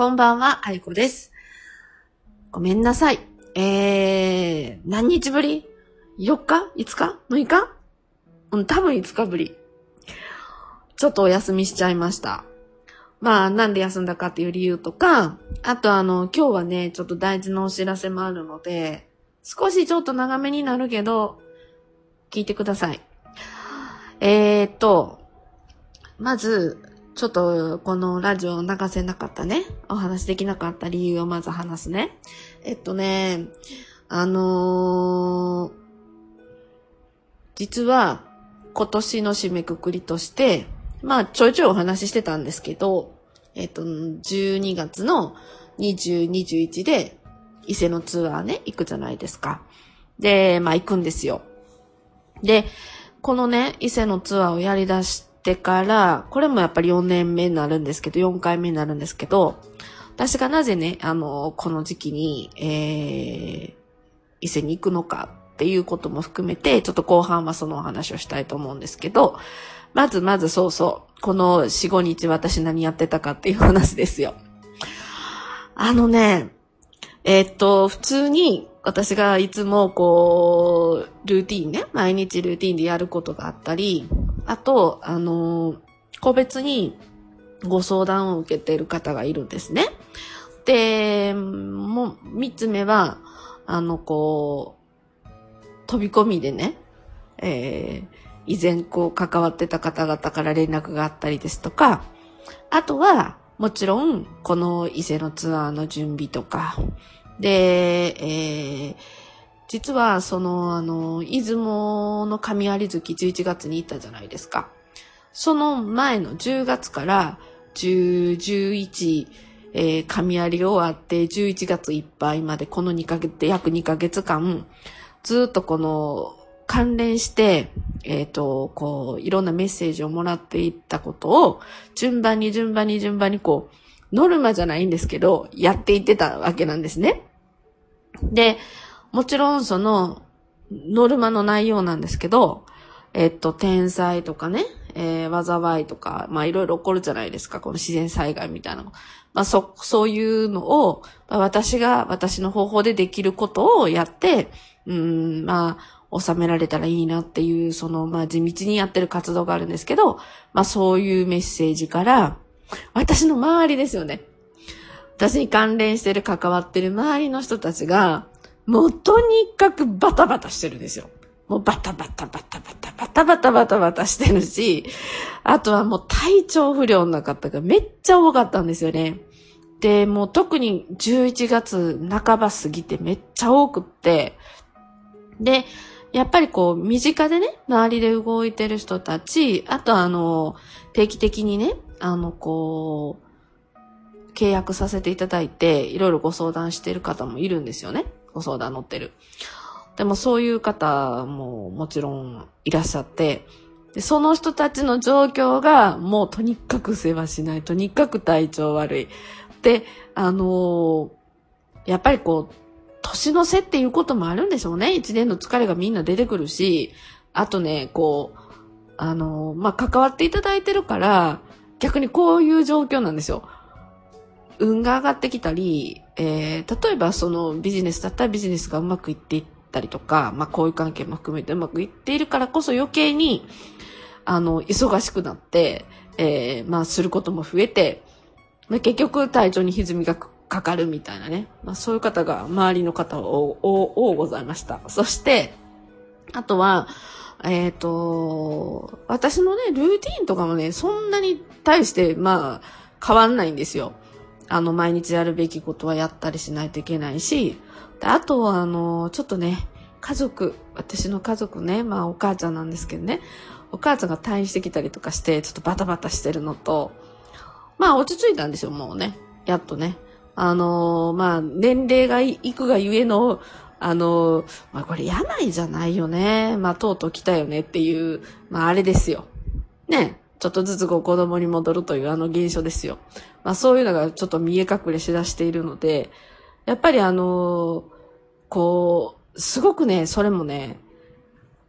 こんばんは、あいこです。ごめんなさい。えー、何日ぶり ?4 日 ?5 日 ?6 日？うん、多分5日ぶり。ちょっとお休みしちゃいました。まあ、なんで休んだかっていう理由とか、あとあの、今日はね、ちょっと大事なお知らせもあるので、少しちょっと長めになるけど、聞いてください。えー、っと、まず、ちょっとこのラジオを流せなかったね、お話できなかった理由をまず話すね。えっとね、あのー、実は今年の締めくくりとして、まあちょいちょいお話ししてたんですけど、えっと、12月の20、21で伊勢のツアーね、行くじゃないですか。で、まあ行くんですよ。で、このね、伊勢のツアーをやり出しててから、これもやっぱり4年目になるんですけど、4回目になるんですけど、私がなぜね、あの、この時期に、えー、伊勢に行くのかっていうことも含めて、ちょっと後半はそのお話をしたいと思うんですけど、まずまずそうそう、この4、5日私何やってたかっていう話ですよ。あのね、えー、っと、普通に私がいつもこう、ルーティンね、毎日ルーティンでやることがあったり、あと、あの、個別にご相談を受けている方がいるんですね。で、もう、三つ目は、あの、こう、飛び込みでね、えー、以前こう関わってた方々から連絡があったりですとか、あとは、もちろん、この伊勢のツアーの準備とか、で、えー、実は、その、あの、出雲の神有月11月に行ったじゃないですか。その前の10月から10、11、えー、神有終わって11月いっぱいまでこの2ヶ月、約2ヶ月間、ずっとこの関連して、えっ、ー、と、こう、いろんなメッセージをもらっていったことを、順番に順番に順番にこう、ノルマじゃないんですけど、やっていってたわけなんですね。で、もちろんその、ノルマの内容なんですけど、えっと、天災とかね、えー、災いとか、まあいろいろ起こるじゃないですか、この自然災害みたいなの。まあそ、そういうのを、まあ、私が私の方法でできることをやって、うん、まあ、収められたらいいなっていう、その、まあ地道にやってる活動があるんですけど、まあそういうメッセージから、私の周りですよね。私に関連してる関わってる周りの人たちが、もうとにかくバタバタしてるんですよ。もうバタバタバタバタバタバタバタバタしてるし、あとはもう体調不良の方がめっちゃ多かったんですよね。で、もう特に11月半ば過ぎてめっちゃ多くって、で、やっぱりこう、身近でね、周りで動いてる人たち、あとあの、定期的にね、あの、こう、契約させていただいて、いろいろご相談してる方もいるんですよね。ご相談乗ってる。でもそういう方ももちろんいらっしゃって、でその人たちの状況がもうとにかく世話しない、とにかく体調悪い。で、あのー、やっぱりこう、年の瀬っていうこともあるんでしょうね。一年の疲れがみんな出てくるし、あとね、こう、あのー、まあ、関わっていただいてるから、逆にこういう状況なんですよ。運が上がってきたり、えー、例えばそのビジネスだったらビジネスがうまくいっていったりとか、まあこういう関係も含めてうまくいっているからこそ余計に、あの、忙しくなって、えー、まあすることも増えて、まあ、結局体調に歪みがかかるみたいなね。まあそういう方が周りの方を、多ございました。そして、あとは、えっ、ー、と、私のね、ルーティンとかもね、そんなに対して、まあ、変わんないんですよ。あの、毎日やるべきことはやったりしないといけないし、であとは、あの、ちょっとね、家族、私の家族ね、まあお母ちゃんなんですけどね、お母ちゃんが退院してきたりとかして、ちょっとバタバタしてるのと、まあ落ち着いたんですよ、もうね。やっとね。あのまあ年齢がいくがゆえの、あのまあこれ病じゃないよね。まあとうとう来たよねっていう、まああれですよ。ね。ちょっとずつこう子供に戻るというあの現象ですよ。まあそういうのがちょっと見え隠れしだしているので、やっぱりあの、こう、すごくね、それもね、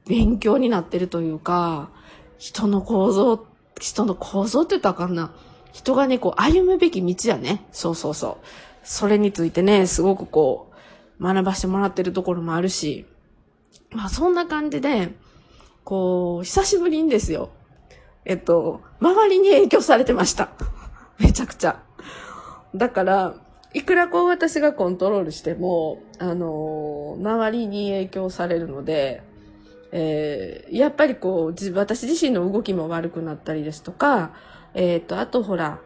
勉強になってるというか、人の構造、人の構造って言ったらあかんな。人がね、こう歩むべき道やね。そうそうそう。それについてね、すごくこう、学ばしてもらってるところもあるし、まあそんな感じで、こう、久しぶりにですよ。えっと、周りに影響されてました。めちゃくちゃ。だから、いくらこう私がコントロールしても、あのー、周りに影響されるので、えー、やっぱりこう、私自身の動きも悪くなったりですとか、えっ、ー、と、あとほら、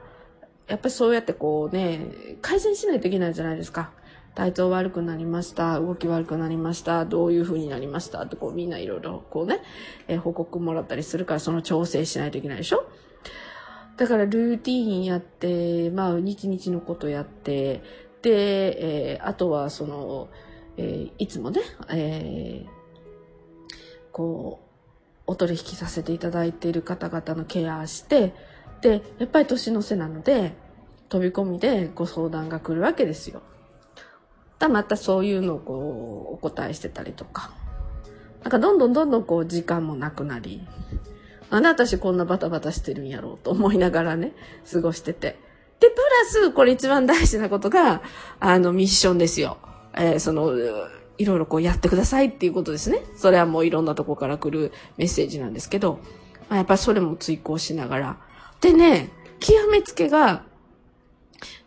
やっぱりそうやってこうね、改善しないといけないじゃないですか。体調悪くなりました、動き悪くなりました、どういう風になりましたってこうみんないろいろこうね、えー、報告もらったりするからその調整しないといけないでしょ？だからルーティーンやって、まあ日々のことやって、で、えー、あとはその、えー、いつもね、えー、こう、お取引させていただいている方々のケアして、で、やっぱり年の瀬なので、飛び込みでご相談が来るわけですよ。だまたそういうのをこう、お答えしてたりとか。なんかどんどんどんどんこう時間もなくなり、あなんで私こんなバタバタしてるんやろうと思いながらね、過ごしてて。で、プラス、これ一番大事なことが、あの、ミッションですよ。えー、その、いろいろこうやってくださいっていうことですね。それはもういろんなとこから来るメッセージなんですけど、まあ、やっぱりそれも追考しながら。でね、極めつけが、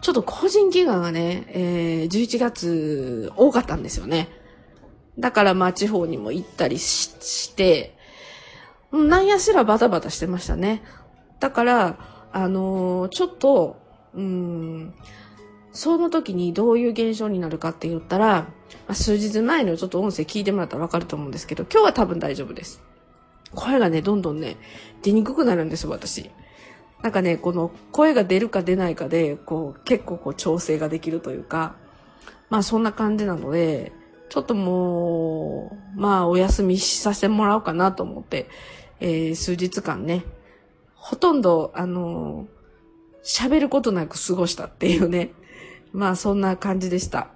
ちょっと個人祈願がね、えー、11月多かったんですよね。だからまあ地方にも行ったりして、なんやしらバタバタしてましたね。だから、あのー、ちょっと、うん、その時にどういう現象になるかって言ったら、まあ、数日前のちょっと音声聞いてもらったらわかると思うんですけど、今日は多分大丈夫です。声がね、どんどんね、出にくくなるんですよ、私。なんかね、この声が出るか出ないかで、こう、結構こう調整ができるというか、まあそんな感じなので、ちょっともう、まあお休みさせてもらおうかなと思って、えー、数日間ね、ほとんど、あの喋ることなく過ごしたっていうね、まあそんな感じでした。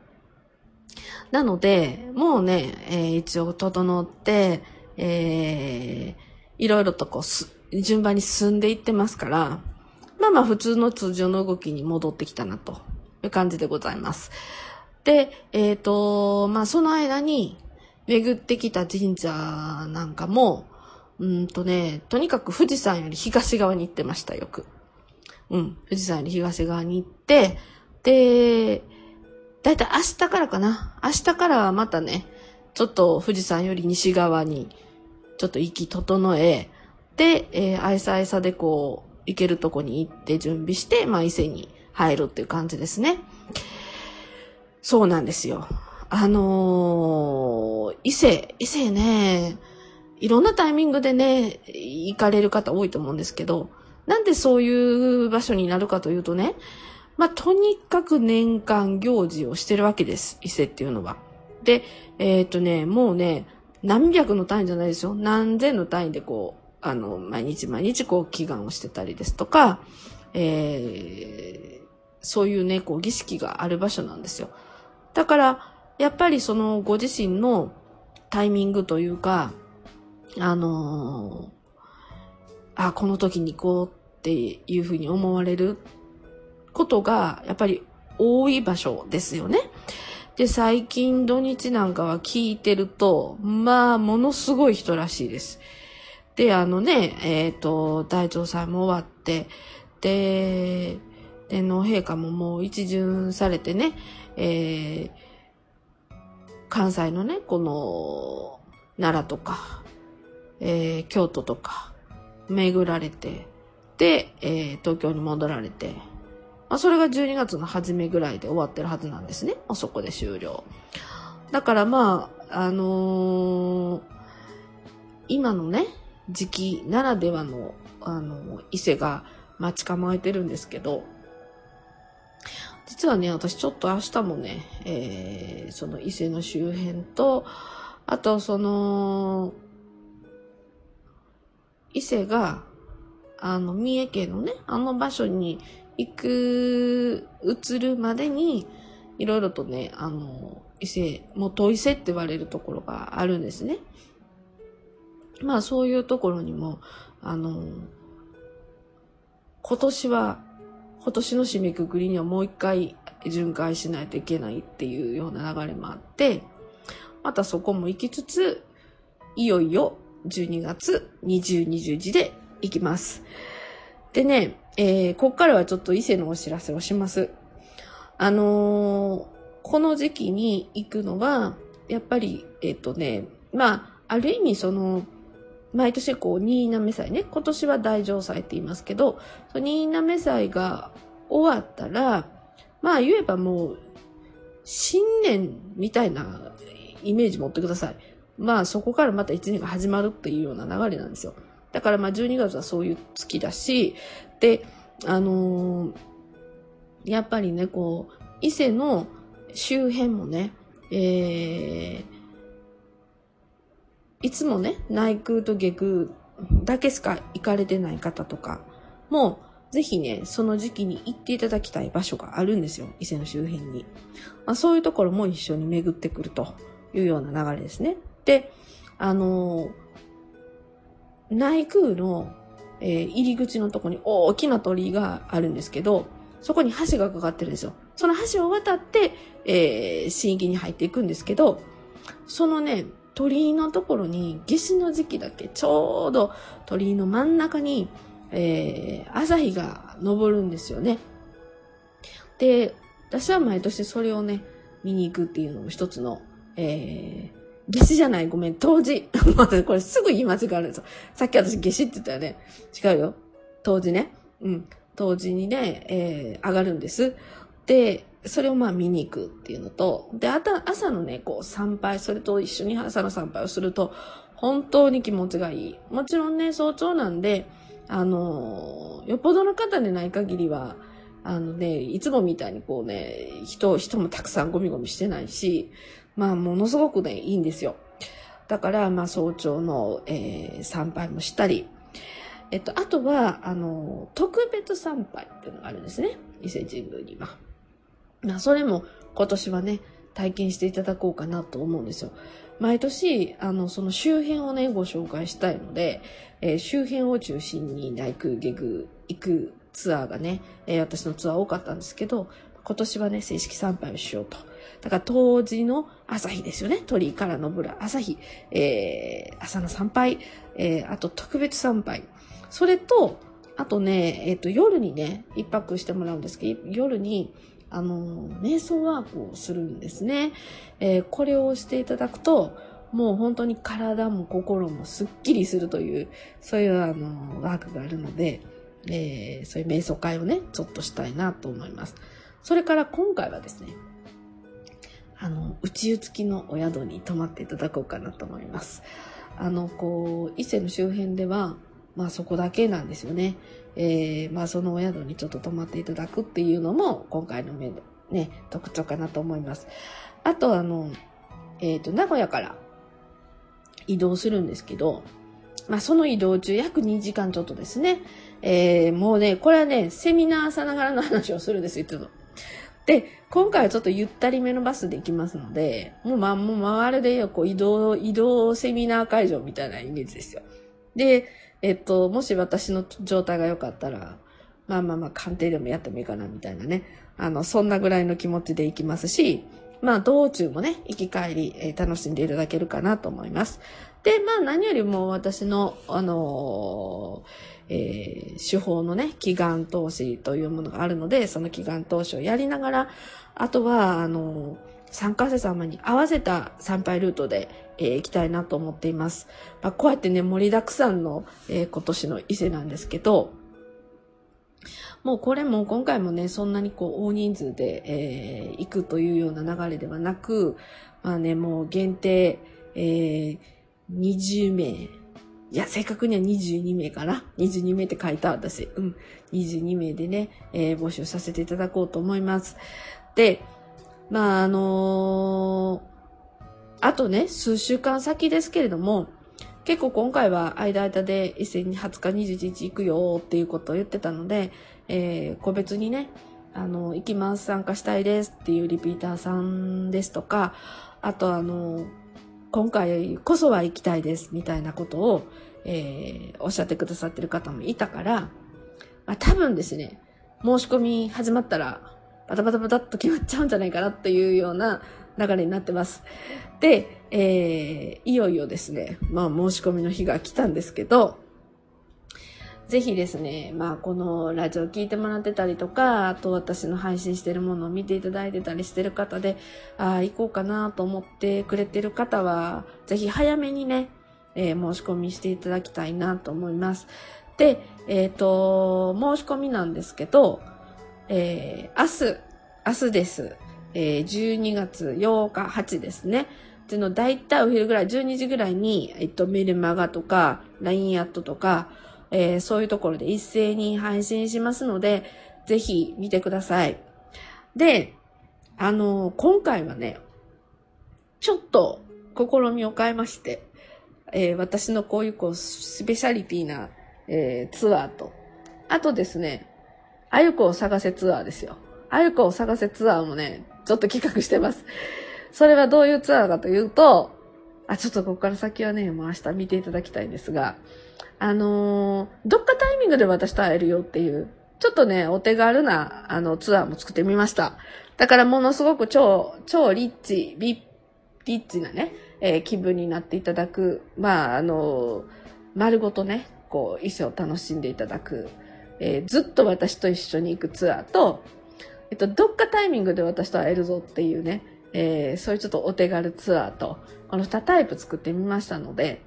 なので、もうね、えー、一応整って、えー、いろいろとこうす、順番に進んでいってますから、まあまあ普通の通常の動きに戻ってきたなという感じでございます。で、えっ、ー、と、まあその間に巡ってきた神社なんかも、うんとね、とにかく富士山より東側に行ってました、よく。うん、富士山より東側に行って、で、だいたい明日からかな。明日からはまたね、ちょっと富士山より西側に、ちょっと息整え、で、えー、愛さ愛さでこう、行けるとこに行って準備して、まあ、伊勢に入るっていう感じですね。そうなんですよ。あのー、伊勢、伊勢ね、いろんなタイミングでね、行かれる方多いと思うんですけど、なんでそういう場所になるかというとね、まあ、とにかく年間行事をしてるわけです。伊勢っていうのは。で、えっ、ー、とね、もうね、何百の単位じゃないですよ。何千の単位でこう、あの、毎日毎日こう祈願をしてたりですとか、えー、そういうね、こう儀式がある場所なんですよ。だから、やっぱりそのご自身のタイミングというか、あのー、あ、この時に行こうっていうふうに思われることが、やっぱり多い場所ですよね。で、最近土日なんかは聞いてると、まあ、ものすごい人らしいです。で、あのね、えっ、ー、と、大調祭も終わって、で、天皇陛下ももう一巡されてね、えー、関西のね、この、奈良とか、えー、京都とか、巡られて、で、えー、東京に戻られて、まあ、それが12月の初めぐらいで終わってるはずなんですね。もうそこで終了。だからまあ、あのー、今のね、時期ならではの、あの、伊勢が待ち構えてるんですけど、実はね、私ちょっと明日もね、えー、その伊勢の周辺と、あとその、伊勢が、あの、三重県のね、あの場所に行く、移るまでに、いろいろとね、あの、伊勢、元伊勢って言われるところがあるんですね。まあそういうところにも、あの、今年は今年の締めくくりにはもう一回巡回しないといけないっていうような流れもあって、またそこも行きつつ、いよいよ12月20、21で行きます。でね、えー、こっからはちょっと伊勢のお知らせをします。あのー、この時期に行くのは、やっぱり、えっ、ー、とね、まあ、ある意味その、毎年こう、新滑祭ね、今年は大城祭って言いますけど、その新滑祭が終わったら、まあ言えばもう、新年みたいなイメージ持ってください。まあそこからまた一年が始まるっていうような流れなんですよ。だからまあ12月はそういう月だし、で、あのー、やっぱりね、こう、伊勢の周辺もね、えー、いつもね、内宮と下宮だけしか行かれてない方とかも、ぜひね、その時期に行っていただきたい場所があるんですよ。伊勢の周辺に。まあ、そういうところも一緒に巡ってくるというような流れですね。で、あのー、内宮の、えー、入り口のとこに大きな鳥居があるんですけど、そこに橋がかかってるんですよ。その橋を渡って、えー、新域に入っていくんですけど、そのね、鳥居のところに、夏至の時期だけ、ちょうど鳥居の真ん中に、えー、朝日が昇るんですよね。で、私は毎年それをね、見に行くっていうのも一つの、えー、夏至じゃない、ごめん、当時。これすぐ言い間違えるんですよ。さっき私夏至って言ったよね。違うよ。当時ね。うん。当時にね、えー、上がるんです。で、それをまあ見に行くっていうのと、で、あた、朝のね、こう参拝、それと一緒に朝の参拝をすると、本当に気持ちがいい。もちろんね、早朝なんで、あの、よっぽどの方でない限りは、あのね、いつもみたいにこうね、人、人もたくさんゴミゴミしてないし、まあ、ものすごくね、いいんですよ。だから、まあ、早朝の、えー、参拝もしたり、えっと、あとは、あの、特別参拝っていうのがあるんですね。伊勢神宮には。まあ、それも今年はね、体験していただこうかなと思うんですよ。毎年、あの、その周辺をね、ご紹介したいので、えー、周辺を中心に内宮、下宮行くツアーがね、えー、私のツアー多かったんですけど、今年はね、正式参拝をしようと。だから当時の朝日ですよね。鳥居から昇る朝日、えー、朝の参拝、えー、あと特別参拝。それと、あとね、えっ、ー、と、夜にね、一泊してもらうんですけど、夜に、あの、瞑想ワークをするんですね。えー、これをしていただくと、もう本当に体も心もすっきりするという、そういうあの、ワークがあるので、えー、そういう瞑想会をね、ちょっとしたいなと思います。それから今回はですね、あの、宇宙付きのお宿に泊まっていただこうかなと思います。あの、こう、伊勢の周辺では、まあそこだけなんですよね。えー、まあそのお宿にちょっと泊まっていただくっていうのも今回のね、特徴かなと思います。あとあの、えっ、ー、と、名古屋から移動するんですけど、まあその移動中約2時間ちょっとですね。えー、もうね、これはね、セミナーさながらの話をするんですよ、で、今回はちょっとゆったりめのバスで行きますので、もうま、もうまるでこう移動、移動セミナー会場みたいなイメージですよ。で、えっと、もし私の状態が良かったら、まあまあまあ、鑑定でもやってもいいかな、みたいなね。あの、そんなぐらいの気持ちで行きますし、まあ、道中もね、行き帰り、えー、楽しんでいただけるかなと思います。で、まあ、何よりも私の、あのー、えー、手法のね、祈願投資というものがあるので、その祈願投資をやりながら、あとは、あのー参加者様に合わせた参拝ルートで、えー、行きたいなと思っています。まあ、こうやってね、盛りだくさんの、えー、今年の伊勢なんですけど、もうこれも今回もね、そんなにこう大人数で、えー、行くというような流れではなく、まあね、もう限定、えー、20名、いや、正確には22名かな ?22 名って書いた私。うん。22名でね、えー、募集させていただこうと思います。で、まあ、あのー、あとね、数週間先ですけれども、結構今回は間々で一斉に20日21日行くよっていうことを言ってたので、えー、個別にね、あの、行きます、参加したいですっていうリピーターさんですとか、あとあの、今回こそは行きたいですみたいなことを、えー、おっしゃってくださってる方もいたから、まあ、多分ですね、申し込み始まったら、バタバタバタっと決まっちゃうんじゃないかなっていうような流れになってます。で、えー、いよいよですね、まあ申し込みの日が来たんですけど、ぜひですね、まあこのラジオ聞いてもらってたりとか、あと私の配信してるものを見ていただいてたりしてる方で、ああ、行こうかなと思ってくれてる方は、ぜひ早めにね、えー、申し込みしていただきたいなと思います。で、えっ、ー、と、申し込みなんですけど、えー、明日、明日です。えー、12月8日、8ですね。っていうの、だいたいお昼ぐらい、12時ぐらいに、えっと、メルマガとか、LINE アットとか、えー、そういうところで一斉に配信しますので、ぜひ見てください。で、あのー、今回はね、ちょっと試みを変えまして、えー、私のこういうこう、スペシャリティな、えー、ツアーと、あとですね、あゆこを探せツアーですよ。あゆこを探せツアーもね、ちょっと企画してます。それはどういうツアーかというと、あ、ちょっとここから先はね、もう明日見ていただきたいんですが、あのー、どっかタイミングで私と会えるよっていう、ちょっとね、お手軽な、あの、ツアーも作ってみました。だからものすごく超、超リッチ、リッチなね、えー、気分になっていただく、まあ、あのー、丸ごとね、こう、衣装を楽しんでいただく、えー、ずっと私と一緒に行くツアーと、えっと、どっかタイミングで私と会えるぞっていうね、えー、そういうちょっとお手軽ツアーと、この2タイプ作ってみましたので、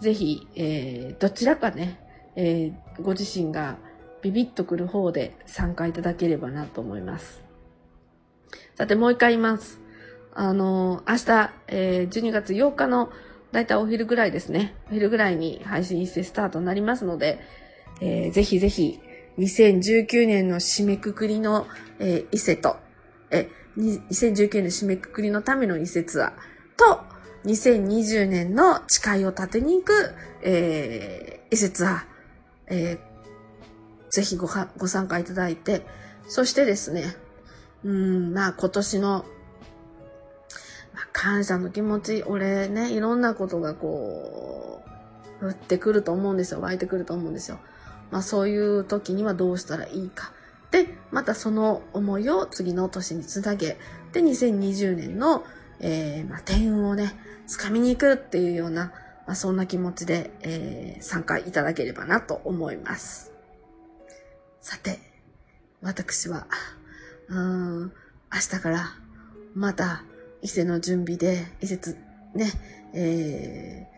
ぜひ、えー、どちらかね、えー、ご自身がビビッとくる方で参加いただければなと思います。さて、もう一回言います。あの、明日、えー、12月8日のだいたいお昼ぐらいですね。お昼ぐらいに配信一斉スタートになりますので、えー、ぜひぜひ、2019年の締めくくりの、えー、伊勢と、え、2019年締めくくりのための伊勢ツアーと、2020年の誓いを立てに行く、えー、伊勢ツアー、えー、ぜひごはご参加いただいて、そしてですね、うん、まあ今年の、まあ、感謝の気持ち、俺ね、いろんなことがこう、降ってくると思うんですよ。湧いてくると思うんですよ。まあそういう時にはどうしたらいいか。で、またその思いを次の年につなげ、で、2020年の、えー、まあ、天運をね、掴みに行くっていうような、まあ、そんな気持ちで、えー、参加いただければなと思います。さて、私は、うーん、明日からまた伊勢の準備で、伊勢つ、ね、えー、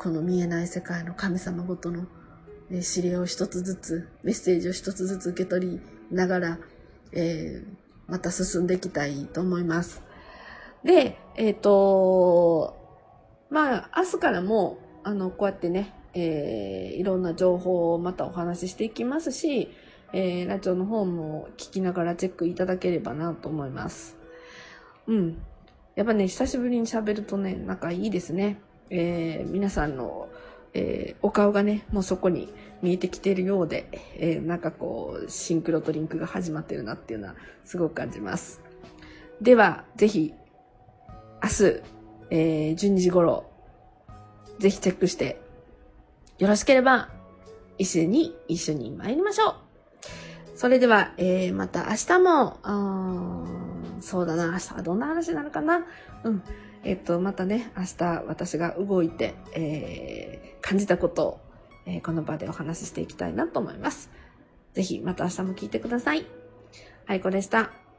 この見えない世界の神様ごとの、ね、指令を一つずつ、メッセージを一つずつ受け取りながら、えー、また進んでいきたいと思います。で、えっ、ー、と、まあ、明日からも、あの、こうやってね、えー、いろんな情報をまたお話ししていきますし、えー、ラジオの方も聞きながらチェックいただければなと思います。うん。やっぱね、久しぶりに喋るとね、なんかいいですね。えー、皆さんの、えー、お顔がね、もうそこに見えてきているようで、えー、なんかこう、シンクロとリンクが始まってるなっていうのはすごく感じます。では、ぜひ、明日、えー、12時頃、ぜひチェックして、よろしければ、一緒に、一緒に参りましょう。それでは、えー、また明日も、そうだな、明日はどんな話になるかな？うん。えっ、と、またね、明日私が動いて、えー、感じたことを、えー、この場でお話ししていきたいなと思います。ぜひ、また明日も聞いてください。はい、こでした。